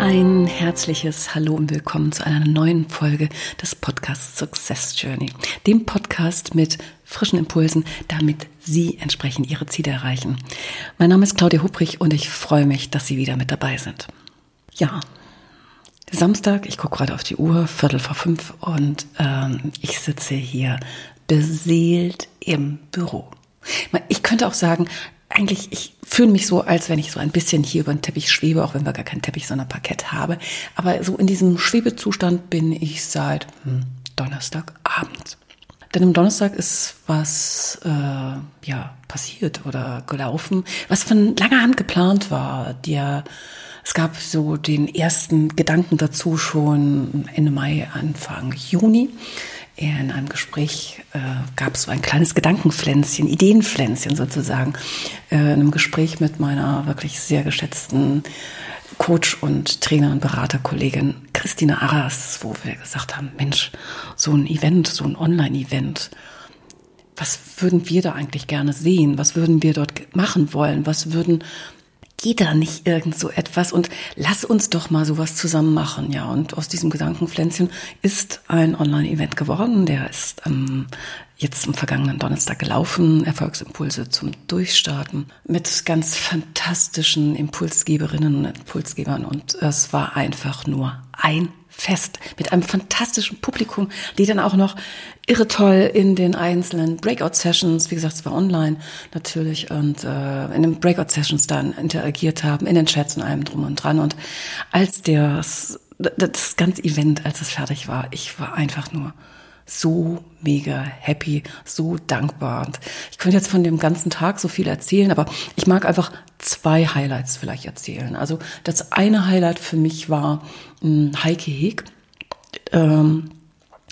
Ein herzliches Hallo und willkommen zu einer neuen Folge des Podcasts Success Journey, dem Podcast mit frischen Impulsen, damit Sie entsprechend Ihre Ziele erreichen. Mein Name ist Claudia Hubrich und ich freue mich, dass Sie wieder mit dabei sind. Ja, Samstag, ich gucke gerade auf die Uhr, Viertel vor fünf und ähm, ich sitze hier beseelt im Büro. Ich könnte auch sagen, eigentlich, ich fühle mich so, als wenn ich so ein bisschen hier über den Teppich schwebe, auch wenn wir gar keinen Teppich, sondern Parkett habe. Aber so in diesem Schwebezustand bin ich seit hm, Donnerstagabend. Denn am Donnerstag ist was äh, ja passiert oder gelaufen, was von langer Hand geplant war. Der, es gab so den ersten Gedanken dazu schon Ende Mai, Anfang Juni in einem Gespräch äh, gab es so ein kleines Gedankenpflänzchen, Ideenpflänzchen sozusagen, äh, in einem Gespräch mit meiner wirklich sehr geschätzten Coach und Trainer und Beraterkollegin Christina Arras, wo wir gesagt haben, Mensch, so ein Event, so ein Online-Event, was würden wir da eigentlich gerne sehen? Was würden wir dort machen wollen? Was würden geht da nicht irgend so etwas und lass uns doch mal sowas zusammen machen, ja. Und aus diesem Gedankenpflänzchen ist ein Online-Event geworden. Der ist ähm, jetzt am vergangenen Donnerstag gelaufen. Erfolgsimpulse zum Durchstarten mit ganz fantastischen Impulsgeberinnen und Impulsgebern. Und es war einfach nur ein Fest mit einem fantastischen Publikum, die dann auch noch irre toll in den einzelnen Breakout-Sessions, wie gesagt, es war online natürlich, und äh, in den Breakout-Sessions dann interagiert haben, in den Chats und allem drum und dran. Und als das, das ganze Event, als es fertig war, ich war einfach nur so mega happy, so dankbar. Und ich könnte jetzt von dem ganzen Tag so viel erzählen, aber ich mag einfach zwei Highlights vielleicht erzählen. Also das eine Highlight für mich war mh, hm, Heike Heg. Ähm,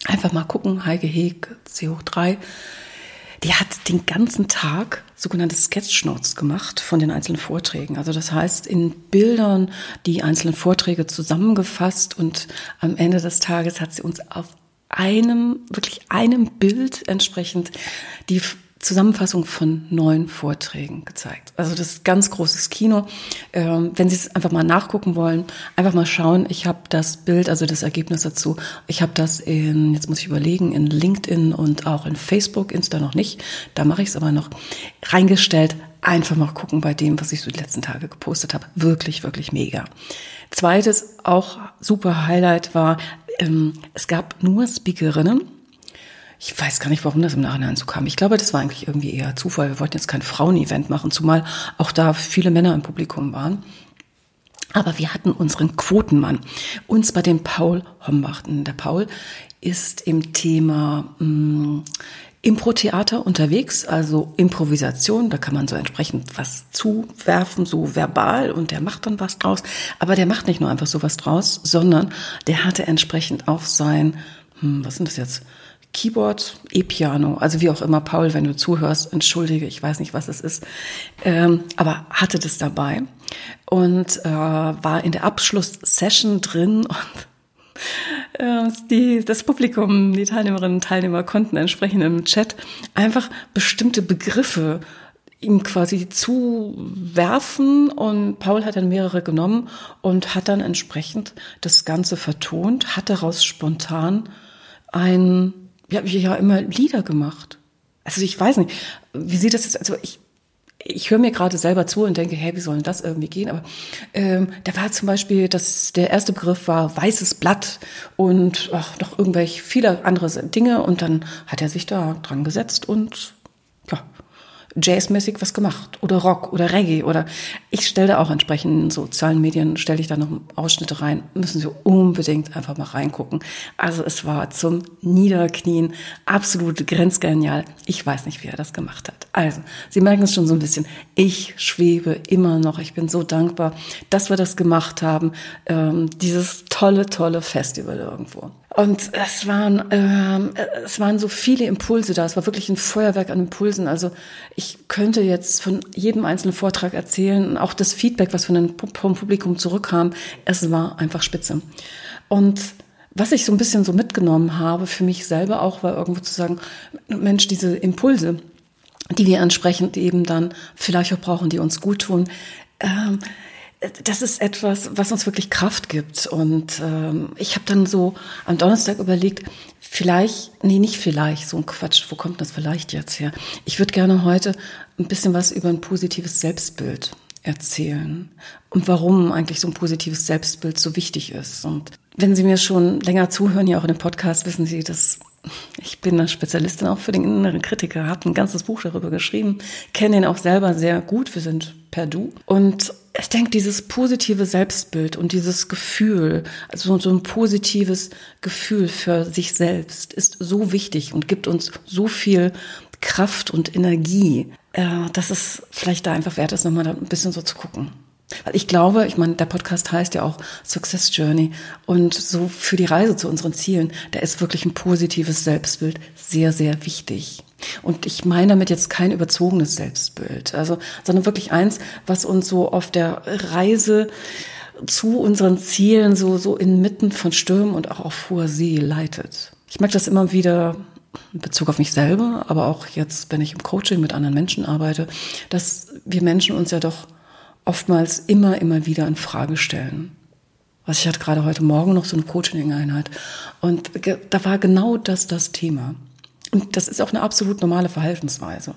einfach mal gucken, Heike Heg, C hoch 3. Die hat den ganzen Tag sogenannte Sketchnotes gemacht von den einzelnen Vorträgen. Also das heißt, in Bildern die einzelnen Vorträge zusammengefasst und am Ende des Tages hat sie uns auf einem, wirklich einem Bild entsprechend die Zusammenfassung von neun Vorträgen gezeigt. Also das ist ganz großes Kino. Ähm, wenn Sie es einfach mal nachgucken wollen, einfach mal schauen. Ich habe das Bild, also das Ergebnis dazu, ich habe das in, jetzt muss ich überlegen, in LinkedIn und auch in Facebook, Insta noch nicht. Da mache ich es aber noch reingestellt. Einfach mal gucken bei dem, was ich so die letzten Tage gepostet habe. Wirklich, wirklich mega. Zweites, auch super Highlight war ähm, es gab nur Speakerinnen. Ich weiß gar nicht, warum das im Nachhinein so kam. Ich glaube, das war eigentlich irgendwie eher Zufall. Wir wollten jetzt kein Frauen-Event machen, zumal auch da viele Männer im Publikum waren. Aber wir hatten unseren Quotenmann, uns bei dem Paul Hombachten. Der Paul ist im Thema mh, mm, Impro-Theater unterwegs, also Improvisation, da kann man so entsprechend was zuwerfen, so verbal und der macht dann was draus. Aber der macht nicht nur einfach so was draus, sondern der hatte entsprechend auch sein, hm, was sind das jetzt? Keyboard, E-Piano, also wie auch immer, Paul, wenn du zuhörst, entschuldige, ich weiß nicht, was es ist, ähm, aber hatte das dabei und äh, war in der Abschlusssession drin und die, das Publikum, die Teilnehmerinnen und Teilnehmer konnten entsprechend im Chat einfach bestimmte Begriffe ihm quasi zuwerfen und Paul hat dann mehrere genommen und hat dann entsprechend das Ganze vertont, hat daraus spontan ein, ja, ja immer Lieder gemacht. Also ich weiß nicht, wie sieht das jetzt, also ich ich höre mir gerade selber zu und denke, hey, wie soll denn das irgendwie gehen? Aber ähm, da war zum Beispiel, dass der erste Begriff war weißes Blatt und ach, noch irgendwelche viele andere Dinge. Und dann hat er sich da dran gesetzt und jazzmäßig was gemacht oder Rock oder Reggae oder ich stelle da auch entsprechend in sozialen Medien, stelle ich da noch Ausschnitte rein, müssen Sie unbedingt einfach mal reingucken. Also es war zum Niederknien absolut grenzgenial. Ich weiß nicht, wie er das gemacht hat. Also, Sie merken es schon so ein bisschen. Ich schwebe immer noch. Ich bin so dankbar, dass wir das gemacht haben. Ähm, dieses tolle, tolle Festival irgendwo. Und es waren, äh, es waren so viele Impulse da. Es war wirklich ein Feuerwerk an Impulsen. Also ich könnte jetzt von jedem einzelnen Vortrag erzählen, auch das Feedback, was von dem Publikum zurückkam. Es war einfach spitze. Und was ich so ein bisschen so mitgenommen habe für mich selber auch, war irgendwo zu sagen, Mensch, diese Impulse, die wir entsprechend eben dann vielleicht auch brauchen, die uns gut tun, ähm, das ist etwas, was uns wirklich Kraft gibt. Und ähm, ich habe dann so am Donnerstag überlegt, vielleicht, nee, nicht vielleicht, so ein Quatsch, wo kommt das vielleicht jetzt her? Ich würde gerne heute ein bisschen was über ein positives Selbstbild erzählen und warum eigentlich so ein positives Selbstbild so wichtig ist. Und wenn Sie mir schon länger zuhören, ja auch in dem Podcast, wissen Sie, dass ich bin eine Spezialistin auch für den inneren Kritiker, habe ein ganzes Buch darüber geschrieben, kenne ihn auch selber sehr gut, wir sind per Du. Und ich denke, dieses positive Selbstbild und dieses Gefühl, also so ein positives Gefühl für sich selbst ist so wichtig und gibt uns so viel Kraft und Energie, äh, dass es vielleicht da einfach wert ist, nochmal ein bisschen so zu gucken. Weil ich glaube, ich meine, der Podcast heißt ja auch Success Journey und so für die Reise zu unseren Zielen, da ist wirklich ein positives Selbstbild sehr, sehr wichtig. Und ich meine damit jetzt kein überzogenes Selbstbild, also, sondern wirklich eins, was uns so auf der Reise zu unseren Zielen so, so inmitten von Stürmen und auch auf hoher See leitet. Ich merke das immer wieder in Bezug auf mich selber, aber auch jetzt, wenn ich im Coaching mit anderen Menschen arbeite, dass wir Menschen uns ja doch oftmals immer, immer wieder in Frage stellen. Was ich hatte gerade heute Morgen noch so eine Coaching-Einheit und da war genau das das Thema. Und das ist auch eine absolut normale Verhaltensweise.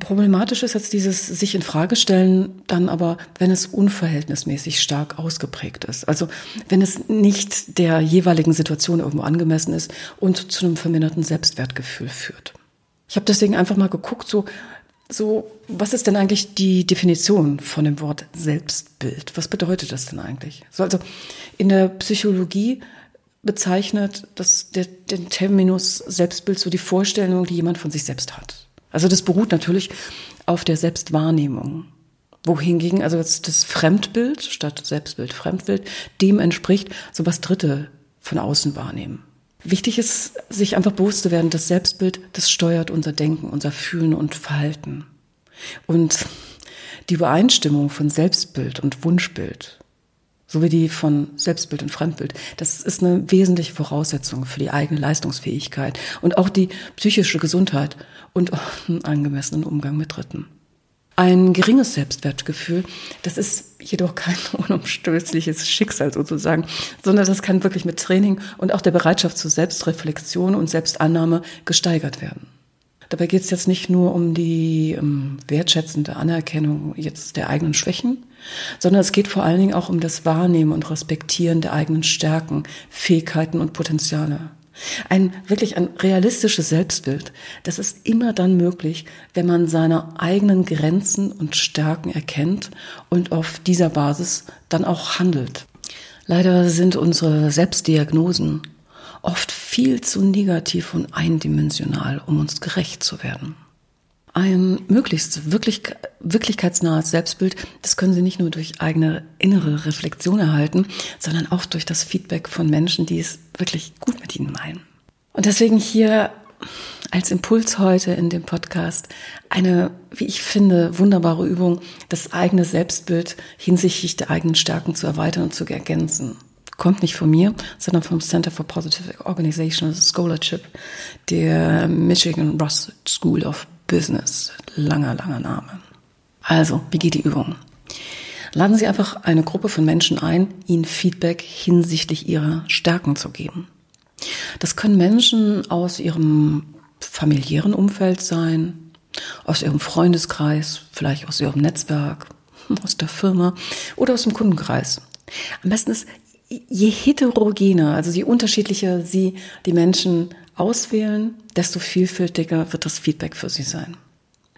Problematisch ist jetzt dieses sich in Frage stellen, dann aber, wenn es unverhältnismäßig stark ausgeprägt ist. Also wenn es nicht der jeweiligen Situation irgendwo angemessen ist und zu einem verminderten Selbstwertgefühl führt. Ich habe deswegen einfach mal geguckt, so, so, was ist denn eigentlich die Definition von dem Wort Selbstbild? Was bedeutet das denn eigentlich? So, also in der Psychologie bezeichnet das, der, den Terminus Selbstbild so die Vorstellung, die jemand von sich selbst hat. Also das beruht natürlich auf der Selbstwahrnehmung. Wohingegen also das Fremdbild statt Selbstbild, Fremdbild, dem entspricht, so was Dritte von außen wahrnehmen. Wichtig ist, sich einfach bewusst zu werden, das Selbstbild, das steuert unser Denken, unser Fühlen und Verhalten. Und die Übereinstimmung von Selbstbild und Wunschbild sowie die von Selbstbild und Fremdbild. Das ist eine wesentliche Voraussetzung für die eigene Leistungsfähigkeit und auch die psychische Gesundheit und einen angemessenen Umgang mit Dritten. Ein geringes Selbstwertgefühl, das ist jedoch kein unumstößliches Schicksal sozusagen, sondern das kann wirklich mit Training und auch der Bereitschaft zur Selbstreflexion und Selbstannahme gesteigert werden. Dabei geht es jetzt nicht nur um die um, ähm, wertschätzende Anerkennung jetzt der eigenen Schwächen, sondern es geht vor allen Dingen auch um das Wahrnehmen und Respektieren der eigenen Stärken, Fähigkeiten und Potenziale. Ein wirklich ein realistisches Selbstbild, das ist immer dann möglich, wenn man seine eigenen Grenzen und Stärken erkennt und auf dieser Basis dann auch handelt. Leider sind unsere Selbstdiagnosen oft viel zu negativ und eindimensional, um uns gerecht zu werden. Ein möglichst wirklich, wirklichkeitsnahes Selbstbild, das können Sie nicht nur durch eigene innere Reflexion erhalten, sondern auch durch das Feedback von Menschen, die es wirklich gut mit Ihnen meinen. Und deswegen hier als Impuls heute in dem Podcast eine, wie ich finde, wunderbare Übung, das eigene Selbstbild hinsichtlich der eigenen Stärken zu erweitern und zu ergänzen kommt nicht von mir, sondern vom Center for Positive Organizational Scholarship der Michigan Ross School of Business. Langer, langer Name. Also, wie geht die Übung? Laden Sie einfach eine Gruppe von Menschen ein, ihnen Feedback hinsichtlich ihrer Stärken zu geben. Das können Menschen aus ihrem familiären Umfeld sein, aus ihrem Freundeskreis, vielleicht aus ihrem Netzwerk, aus der Firma oder aus dem Kundenkreis. Am besten ist je heterogener, also je unterschiedlicher Sie die Menschen auswählen, desto vielfältiger wird das Feedback für Sie sein.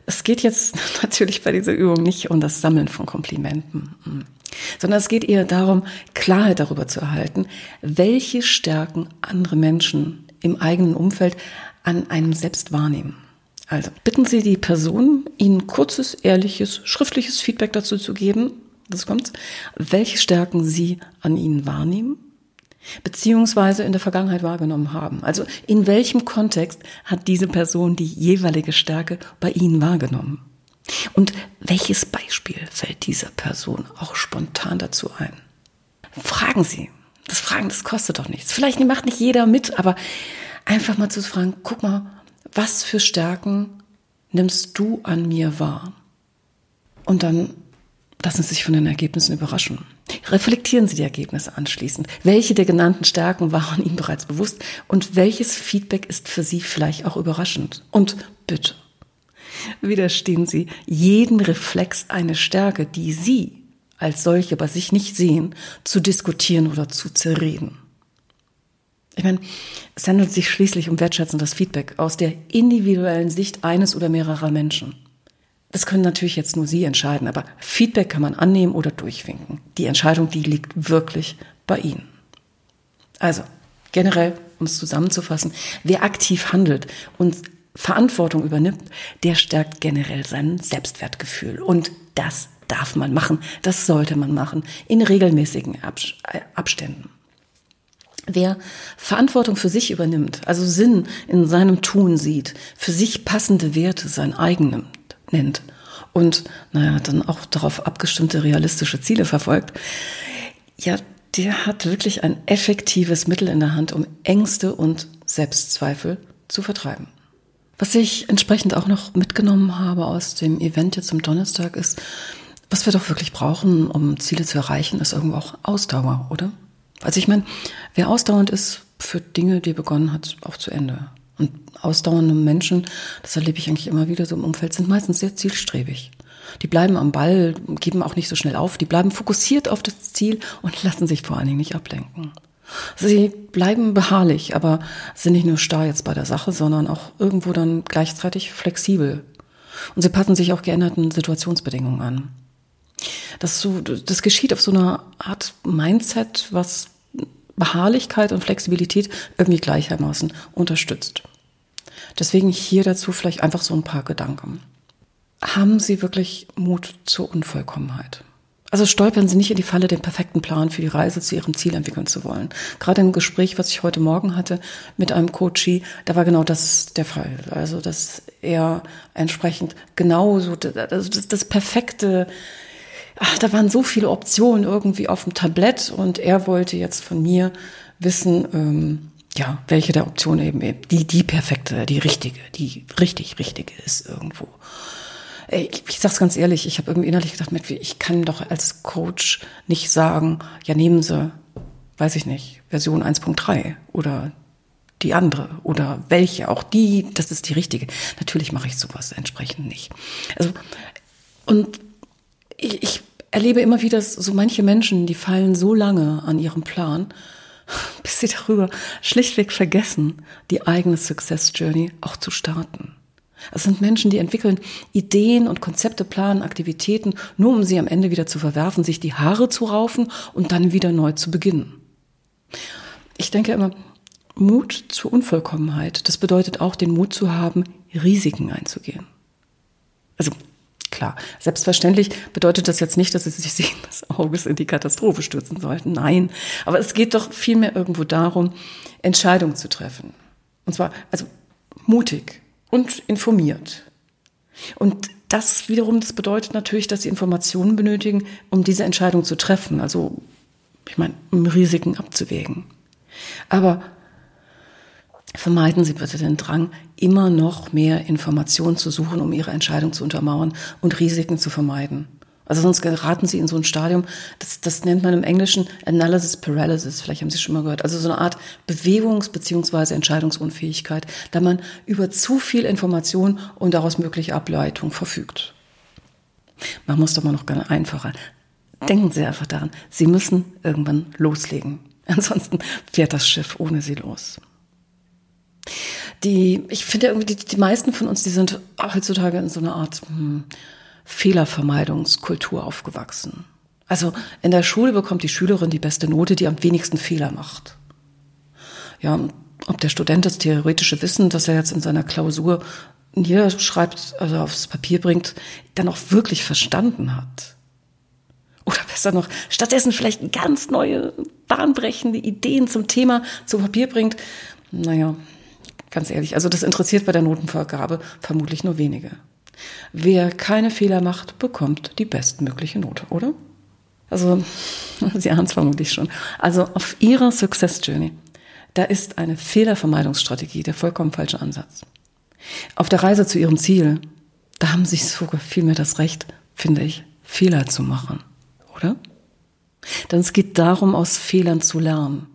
Es geht jetzt natürlich bei dieser Übung nicht um das Sammeln von Komplimenten, hm, sondern es geht eher darum, Klarheit darüber zu erhalten, welche Stärken andere Menschen im eigenen Umfeld an einem selbst wahrnehmen. Also bitten Sie die Person, Ihnen kurzes, ehrliches, schriftliches Feedback dazu zu geben, das kommt, welche Stärken Sie an Ihnen wahrnehmen, beziehungsweise in der Vergangenheit wahrgenommen haben. Also in welchem Kontext hat diese Person die jeweilige Stärke bei Ihnen wahrgenommen? Und welches Beispiel fällt dieser Person auch spontan dazu ein? Fragen Sie. Das Fragen, das kostet doch nichts. Vielleicht macht nicht jeder mit, aber einfach mal zu fragen, guck mal, was für Stärken nimmst du an mir wahr? Und dann lassen Sie sich von den Ergebnissen überraschen. Reflektieren Sie die Ergebnisse anschließend. Welche der genannten Stärken waren Ihnen bereits bewusst und welches Feedback ist für Sie vielleicht auch überraschend? Und bitte, widerstehen Sie jeden Reflex eine Stärke, die Sie als solche bei sich nicht sehen, zu diskutieren oder zu zerreden. Ich meine, es handelt sich schließlich um wertschätzendes Feedback aus der individuellen Sicht eines oder mehrerer Menschen. Das können natürlich jetzt nur Sie entscheiden, aber Feedback kann man annehmen oder durchwinken. Die Entscheidung, die liegt wirklich bei Ihnen. Also, generell, um es zusammenzufassen, wer aktiv handelt und Verantwortung übernimmt, der stärkt generell sein Selbstwertgefühl. Und das darf man machen, das sollte man machen, in regelmäßigen Abständen. Wer Verantwortung für sich übernimmt, also Sinn in seinem Tun sieht, für sich passende Werte sein eigenem nennt und naja, dann auch darauf abgestimmte realistische Ziele verfolgt, ja, der hat wirklich ein effektives Mittel in der Hand, um Ängste und Selbstzweifel zu vertreiben. Was ich entsprechend auch noch mitgenommen habe aus dem Event jetzt am Donnerstag ist, was wir doch wirklich brauchen, um Ziele zu erreichen, ist irgendwo auch Ausdauer, oder? Also ich meine, wer ausdauernd ist für Dinge, die er begonnen hat, auch zu Ende. Und ausdauernde Menschen, das erlebe ich eigentlich immer wieder so im Umfeld, sind meistens sehr zielstrebig. Die bleiben am Ball, geben auch nicht so schnell auf, die bleiben fokussiert auf das Ziel und lassen sich vor allen Dingen nicht ablenken. Sie bleiben beharrlich, aber sind nicht nur starr jetzt bei der Sache, sondern auch irgendwo dann gleichzeitig flexibel. Und sie passen sich auch geänderten Situationsbedingungen an. Das, so, das geschieht auf so einer Art Mindset, was Beharrlichkeit und Flexibilität irgendwie gleichermaßen unterstützt. Deswegen hier dazu vielleicht einfach so ein paar Gedanken. Haben Sie wirklich Mut zur Unvollkommenheit? Also stolpern Sie nicht in die Falle, den perfekten Plan für die Reise zu Ihrem Ziel entwickeln zu wollen. Gerade im Gespräch, was ich heute Morgen hatte mit einem Coachie, da war genau das der Fall. Also, dass er entsprechend genauso das, das, das perfekte ach, da waren so viele Optionen irgendwie auf dem Tablett und er wollte jetzt von mir wissen, ähm, ja, welche der Optionen eben, die, die perfekte, die richtige, die richtig richtige ist irgendwo. Ich, ich sag's ganz ehrlich, ich habe irgendwie innerlich gedacht, ich kann doch als Coach nicht sagen, ja, nehmen Sie, weiß ich nicht, Version 1.3 oder die andere oder welche, auch die, das ist die richtige. Natürlich mache ich sowas entsprechend nicht. Also, und ich, ich erlebe immer wieder so manche Menschen, die fallen so lange an ihrem Plan, bis sie darüber schlichtweg vergessen, die eigene Success Journey auch zu starten. Es sind Menschen, die entwickeln Ideen und Konzepte, planen Aktivitäten, nur um sie am Ende wieder zu verwerfen, sich die Haare zu raufen und dann wieder neu zu beginnen. Ich denke immer, Mut zur Unvollkommenheit, das bedeutet auch den Mut zu haben, Risiken einzugehen. Also Klar, selbstverständlich bedeutet das jetzt nicht, dass sie sich sehen des Auges in die Katastrophe stürzen sollten. Nein, aber es geht doch vielmehr irgendwo darum, Entscheidungen zu treffen. Und zwar, also mutig und informiert. Und das wiederum, das bedeutet natürlich, dass sie Informationen benötigen, um diese Entscheidung zu treffen. Also, ich meine, um Risiken abzuwägen. Aber Vermeiden Sie bitte den Drang, immer noch mehr Informationen zu suchen, um Ihre Entscheidung zu untermauern und Risiken zu vermeiden. Also sonst geraten Sie in so ein Stadium, das, das nennt man im Englischen Analysis Paralysis, vielleicht haben Sie schon mal gehört. Also so eine Art Bewegungs- bzw. Entscheidungsunfähigkeit, da man über zu viel Information und daraus mögliche Ableitung verfügt. Man muss doch mal noch ganz einfacher. Denken Sie einfach daran, Sie müssen irgendwann loslegen. Ansonsten fährt das Schiff ohne Sie los die, ich finde irgendwie, die, die meisten von uns, die sind heutzutage in so einer Art hm, Fehlervermeidungskultur aufgewachsen. Also in der Schule bekommt die Schülerin die beste Note, die am wenigsten Fehler macht. Ja, ob der Student das theoretische Wissen, das er jetzt in seiner Klausur niederschreibt, also aufs Papier bringt, dann auch wirklich verstanden hat. Oder besser noch, stattdessen vielleicht ganz neue, bahnbrechende Ideen zum Thema zu Papier bringt. Naja, ganz ehrlich, also das interessiert bei der Notenvergabe vermutlich nur wenige. Wer keine Fehler macht, bekommt die bestmögliche Note, oder? Also, Sie ahnen es vermutlich schon. Also auf Ihrer Success Journey, da ist eine Fehlervermeidungsstrategie der vollkommen falsche Ansatz. Auf der Reise zu Ihrem Ziel, da haben Sie sogar vielmehr das Recht, finde ich, Fehler zu machen, oder? Denn es geht darum, aus Fehlern zu lernen,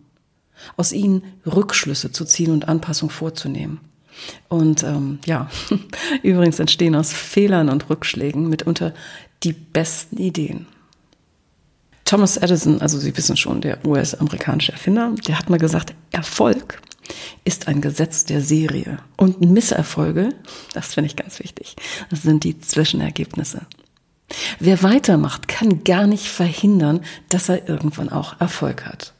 aus ihnen Rückschlüsse zu ziehen und Anpassung vorzunehmen. Und ähm, ja, übrigens entstehen aus Fehlern und Rückschlägen mitunter die besten Ideen. Thomas Edison, also Sie wissen schon, der US-amerikanische Erfinder, der hat mal gesagt, Erfolg ist ein Gesetz der Serie. Und Misserfolge, das finde ich ganz wichtig, sind die Zwischenergebnisse. Wer weitermacht, kann gar nicht verhindern, dass er irgendwann auch Erfolg hat.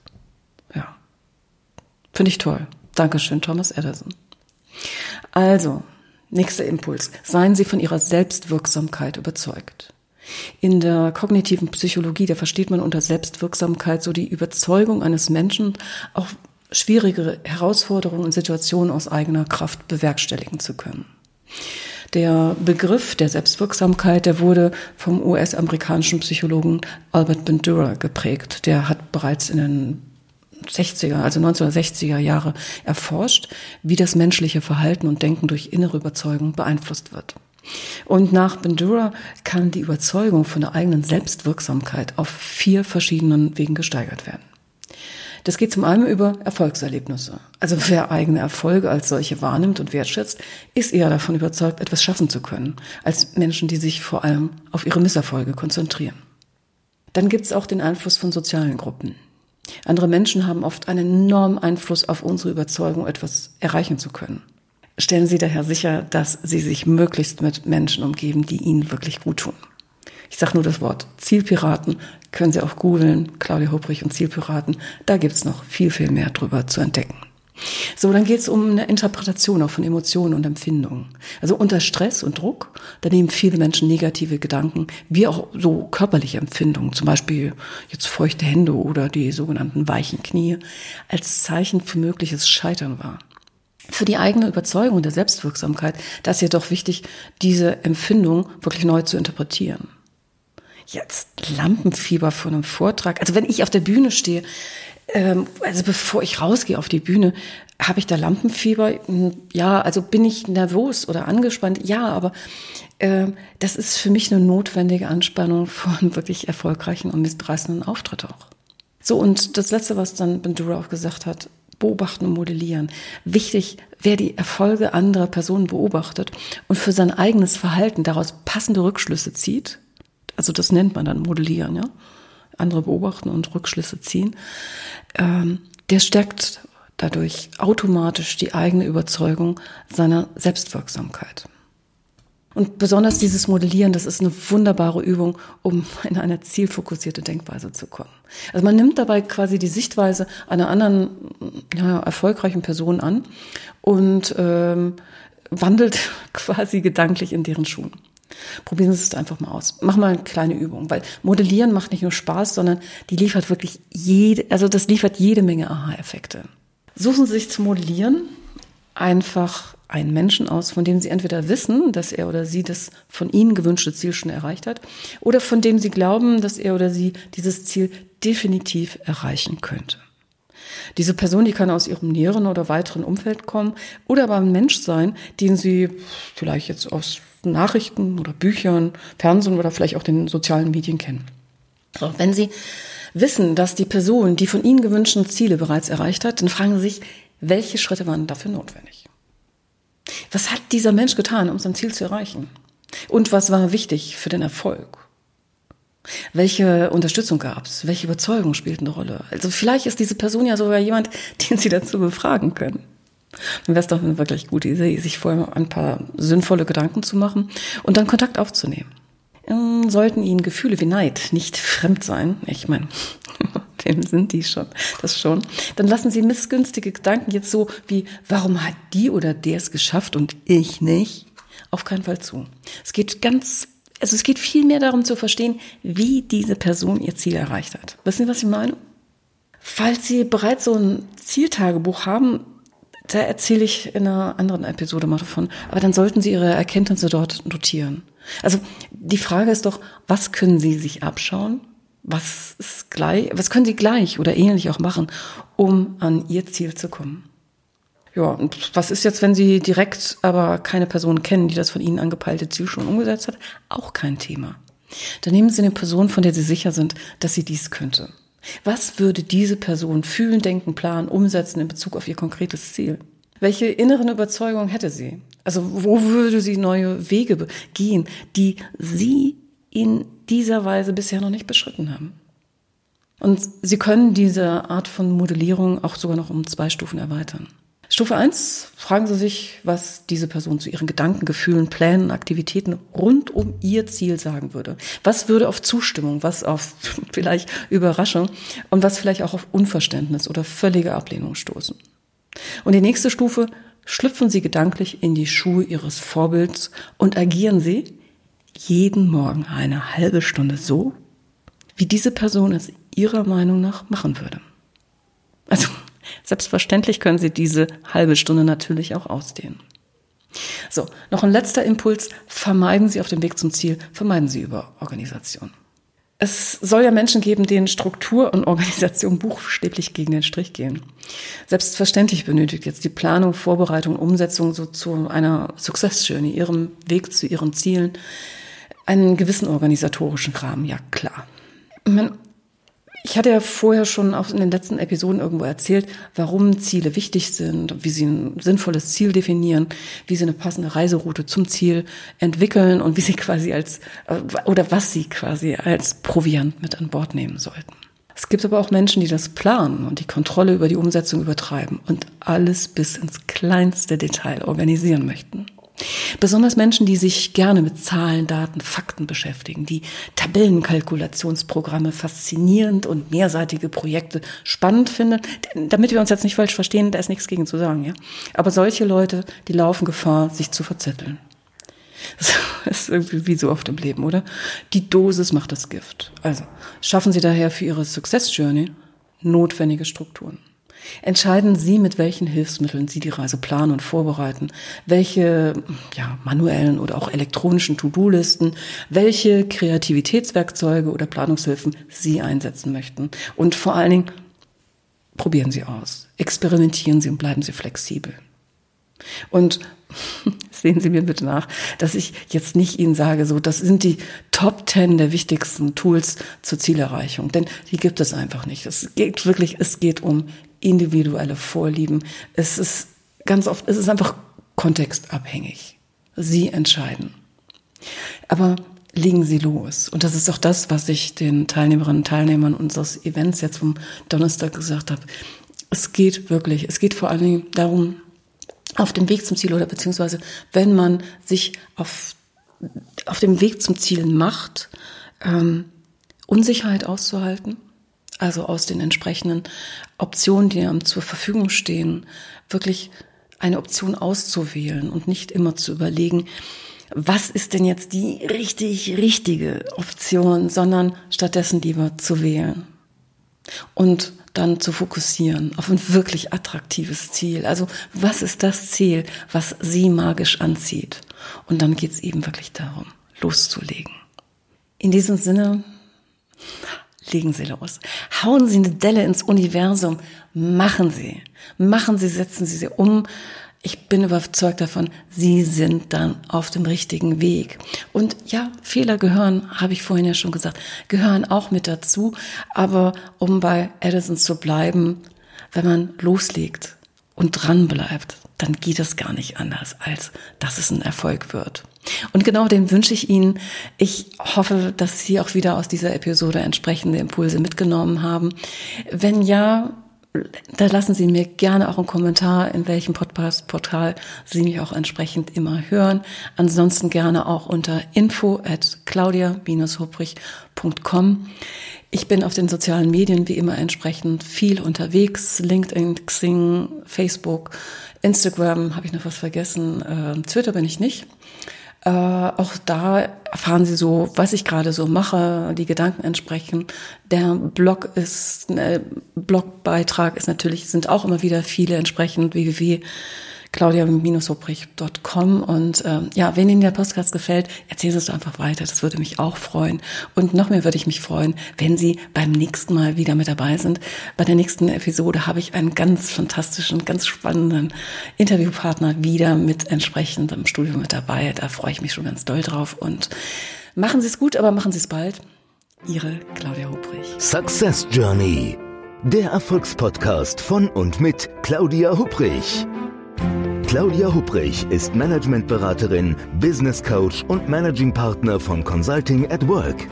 Finde ich toll. Dankeschön, Thomas Edison. Also, nächster Impuls. Seien Sie von Ihrer Selbstwirksamkeit überzeugt. In der kognitiven Psychologie, da versteht man unter Selbstwirksamkeit so die Überzeugung eines Menschen, auch schwierige Herausforderungen und Situationen aus eigener Kraft bewerkstelligen zu können. Der Begriff der Selbstwirksamkeit, der wurde vom US-amerikanischen Psychologen Albert Bandura geprägt. Der hat bereits in den 60er, also 1960er Jahre erforscht, wie das menschliche Verhalten und Denken durch innere Überzeugung beeinflusst wird. Und nach Bandura kann die Überzeugung von der eigenen Selbstwirksamkeit auf vier verschiedenen Wegen gesteigert werden. Das geht zum einen über Erfolgserlebnisse. Also wer eigene Erfolge als solche wahrnimmt und wertschätzt, ist eher davon überzeugt, etwas schaffen zu können, als Menschen, die sich vor allem auf ihre Misserfolge konzentrieren. Dann gibt es auch den Einfluss von sozialen Gruppen. Andere Menschen haben oft einen enormen Einfluss auf unsere Überzeugung, etwas erreichen zu können. Stellen Sie daher sicher, dass Sie sich möglichst mit Menschen umgeben, die Ihnen wirklich gut tun. Ich sage nur das Wort Zielpiraten, können Sie auch googeln, Claudia Hubrich und Zielpiraten. Da gibt's noch viel, viel mehr drüber zu entdecken. So, dann geht's um eine Interpretation auch von Emotionen und Empfindungen. Also unter Stress und Druck, da nehmen viele Menschen negative Gedanken, wie auch so körperliche Empfindungen, zum Beispiel jetzt feuchte Hände oder die sogenannten weichen Knie, als Zeichen für mögliches Scheitern wahr. Für die eigene Überzeugung der Selbstwirksamkeit, da ist jedoch wichtig, diese Empfindung wirklich neu zu interpretieren jetzt Lampenfieber vor einem Vortrag. Also wenn ich auf der Bühne stehe, ähm, also bevor ich rausgehe auf die Bühne, habe ich da Lampenfieber? Hm, ja, also bin ich nervös oder angespannt? Ja, aber äh, das ist für mich eine notwendige Anspannung von wirklich erfolgreichen und mitreißenden Auftritt auch. So, und das Letzte, was dann Bandura auch gesagt hat, beobachten und modellieren. Wichtig, wer die Erfolge anderer Personen beobachtet und für sein eigenes Verhalten daraus passende Rückschlüsse zieht, also das nennt man dann modellieren, ja, andere beobachten und Rückschlüsse ziehen, ähm, der stärkt dadurch automatisch die eigene Überzeugung seiner Selbstwirksamkeit. Und besonders dieses Modellieren, das ist eine wunderbare Übung, um in eine zielfokussierte Denkweise zu kommen. Also man nimmt dabei quasi die Sichtweise einer anderen ja, erfolgreichen Person an und ähm, wandelt quasi gedanklich in deren Schuhen. Probieren Sie es einfach mal aus. Mach mal eine kleine Übung, weil Modellieren macht nicht nur Spaß, sondern die liefert wirklich jede, also das liefert jede Menge Aha-Effekte. Suchen Sie sich zu modellieren einfach einen Menschen aus, von dem Sie entweder wissen, dass er oder sie das von Ihnen gewünschte Ziel schon erreicht hat, oder von dem Sie glauben, dass er oder sie dieses Ziel definitiv erreichen könnte. Diese Person, die kann aus ihrem näheren oder weiteren Umfeld kommen oder aber ein Mensch sein, den Sie vielleicht jetzt aus Nachrichten oder Büchern, Fernsehen oder vielleicht auch den sozialen Medien kennen. So, wenn Sie wissen, dass die Person die von Ihnen gewünschten Ziele bereits erreicht hat, dann fragen Sie sich, welche Schritte waren dafür notwendig? Was hat dieser Mensch getan, um sein Ziel zu erreichen? Und was war wichtig für den Erfolg? Welche Unterstützung gab es? Welche Überzeugung spielt eine Rolle? Also vielleicht ist diese Person ja sogar jemand, den Sie dazu befragen können. Dann wäre es doch eine wirklich gute Idee, sich vorher ein paar sinnvolle Gedanken zu machen und dann Kontakt aufzunehmen. Ähm, sollten Ihnen Gefühle wie Neid nicht fremd sein, ich meine, dem sind die schon, das schon, dann lassen Sie missgünstige Gedanken jetzt so wie, warum hat die oder der es geschafft und ich nicht, auf keinen Fall zu. Es geht ganz Also es geht vielmehr darum zu verstehen, wie diese Person ihr Ziel erreicht hat. Wissen Sie, was ich meine? Falls Sie bereits so ein Zieltagebuch haben, da erzähle ich in einer anderen Episode mal davon. Aber dann sollten Sie Ihre Erkenntnisse dort notieren. Also die Frage ist doch, was können Sie sich abschauen? Was ist gleich, was können Sie gleich oder ähnlich auch machen, um an Ihr Ziel zu kommen? Ja, und was ist jetzt, wenn Sie direkt aber keine Person kennen, die das von Ihnen angepeilte Ziel schon umgesetzt hat? Auch kein Thema. Dann nehmen Sie eine Person, von der Sie sicher sind, dass sie dies könnte. Was würde diese Person fühlen, denken, planen, umsetzen in Bezug auf ihr konkretes Ziel? Welche inneren Überzeugungen hätte sie? Also wo würde sie neue Wege gehen, die Sie in dieser Weise bisher noch nicht beschritten haben? Und Sie können diese Art von Modellierung auch sogar noch um zwei Stufen erweitern. Stufe eins: fragen Sie sich, was diese Person zu ihren Gedanken, Gefühlen, Plänen, Aktivitäten rund um ihr Ziel sagen würde. Was würde auf Zustimmung, was auf vielleicht Überraschung und was vielleicht auch auf Unverständnis oder völlige Ablehnung stoßen. Und die nächste Stufe, schlüpfen Sie gedanklich in die Schuhe Ihres Vorbilds und agieren Sie jeden Morgen eine halbe Stunde so, wie diese Person es Ihrer Meinung nach machen würde. Also selbstverständlich können Sie diese halbe Stunde natürlich auch ausdehnen. So, noch ein letzter Impuls. Vermeiden Sie auf dem Weg zum Ziel, vermeiden Sie über Organisation. Es soll ja Menschen geben, denen Struktur und Organisation buchstäblich gegen den Strich gehen. Selbstverständlich benötigt jetzt die Planung, Vorbereitung, Umsetzung so zu einer Success Journey, ihrem Weg zu ihren Zielen, einen gewissen organisatorischen Rahmen, ja klar. Ich hatte ja vorher schon auch in den letzten Episoden irgendwo erzählt, warum Ziele wichtig sind, wie sie ein sinnvolles Ziel definieren, wie sie eine passende Reiseroute zum Ziel entwickeln und wie sie quasi als, äh, oder was sie quasi als Proviant mit an Bord nehmen sollten. Es gibt aber auch Menschen, die das planen und die Kontrolle über die Umsetzung übertreiben und alles bis ins kleinste Detail organisieren möchten. Besonders Menschen, die sich gerne mit Zahlen, Daten, Fakten beschäftigen, die Tabellenkalkulationsprogramme faszinierend und mehrseitige Projekte spannend finden. Damit wir uns jetzt nicht falsch verstehen, da ist nichts gegen zu sagen, ja. Aber solche Leute, die laufen Gefahr, sich zu verzetteln. Das ist irgendwie wie so oft im Leben, oder? Die Dosis macht das Gift. Also schaffen Sie daher für Ihre Success Journey notwendige Strukturen. Entscheiden Sie, mit welchen Hilfsmitteln Sie die Reise planen und vorbereiten, welche ja, manuellen oder auch elektronischen To-Do-Listen, welche Kreativitätswerkzeuge oder Planungshilfen Sie einsetzen möchten. Und vor allen Dingen, probieren Sie aus, experimentieren Sie und bleiben Sie flexibel. Und sehen Sie mir bitte nach, dass ich jetzt nicht Ihnen sage, so, das sind die Top Ten der wichtigsten Tools zur Zielerreichung, denn die gibt es einfach nicht. Es geht wirklich, es geht um individuelle Vorlieben. Es ist ganz oft, es ist einfach kontextabhängig. Sie entscheiden. Aber legen Sie los. Und das ist auch das, was ich den Teilnehmerinnen und Teilnehmern unseres Events jetzt vom Donnerstag gesagt habe. Es geht wirklich, es geht vor allen Dingen darum, auf dem Weg zum Ziel oder beziehungsweise wenn man sich auf, auf dem Weg zum Ziel macht, ähm, Unsicherheit auszuhalten, also aus den entsprechenden Optionen, die einem zur Verfügung stehen, wirklich eine Option auszuwählen und nicht immer zu überlegen, was ist denn jetzt die richtig, richtige Option, sondern stattdessen lieber zu wählen. Und dann zu fokussieren auf ein wirklich attraktives Ziel. Also was ist das Ziel, was Sie magisch anzieht? Und dann geht es eben wirklich darum, loszulegen. In diesem Sinne, legen Sie los. Hauen Sie eine Delle ins Universum. Machen Sie. Machen Sie, setzen Sie sie um. Ich bin überzeugt davon, Sie sind dann auf dem richtigen Weg. Und ja, Fehler gehören, habe ich vorhin ja schon gesagt, gehören auch mit dazu. Aber um bei Edison zu bleiben, wenn man loslegt und dran bleibt, dann geht es gar nicht anders, als dass es ein Erfolg wird. Und genau den wünsche ich Ihnen. Ich hoffe, dass Sie auch wieder aus dieser Episode entsprechende Impulse mitgenommen haben. Wenn ja, da lassen Sie mir gerne auch einen Kommentar, in welchem Podcast-Portal Sie mich auch entsprechend immer hören. Ansonsten gerne auch unter info at claudia-hubrich.com. Ich bin auf den sozialen Medien wie immer entsprechend viel unterwegs. LinkedIn, Xing, Facebook, Instagram, habe ich noch was vergessen. Äh, Twitter bin ich nicht. Äh, auch da erfahren Sie so, was ich gerade so mache, die Gedanken entsprechen. Der Blog ist, äh, Blogbeitrag ist natürlich, sind auch immer wieder viele entsprechend www claudia-hubrich.com. Und ähm, ja, wenn Ihnen der Podcast gefällt, erzählen Sie es einfach weiter. Das würde mich auch freuen. Und noch mehr würde ich mich freuen, wenn Sie beim nächsten Mal wieder mit dabei sind. Bei der nächsten Episode habe ich einen ganz fantastischen, ganz spannenden Interviewpartner wieder mit entsprechendem Studio mit dabei. Da freue ich mich schon ganz doll drauf. Und machen Sie es gut, aber machen Sie es bald. Ihre Claudia Hubrich. Success Journey. Der Erfolgspodcast von und mit Claudia Hubrich. Claudia Hubrich ist Managementberaterin, Business Coach und Managing Partner von Consulting at Work.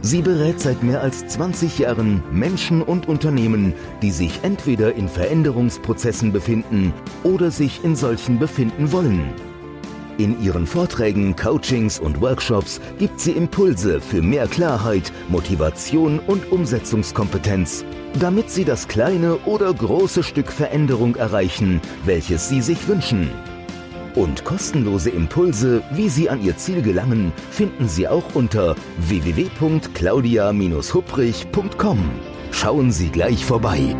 Sie berät seit mehr als 20 Jahren Menschen und Unternehmen, die sich entweder in Veränderungsprozessen befinden oder sich in solchen befinden wollen. In ihren Vorträgen, Coachings und Workshops gibt sie Impulse für mehr Klarheit, Motivation und Umsetzungskompetenz damit Sie das kleine oder große Stück Veränderung erreichen, welches Sie sich wünschen. Und kostenlose Impulse, wie Sie an Ihr Ziel gelangen, finden Sie auch unter www.claudia-hubrich.com. Schauen Sie gleich vorbei.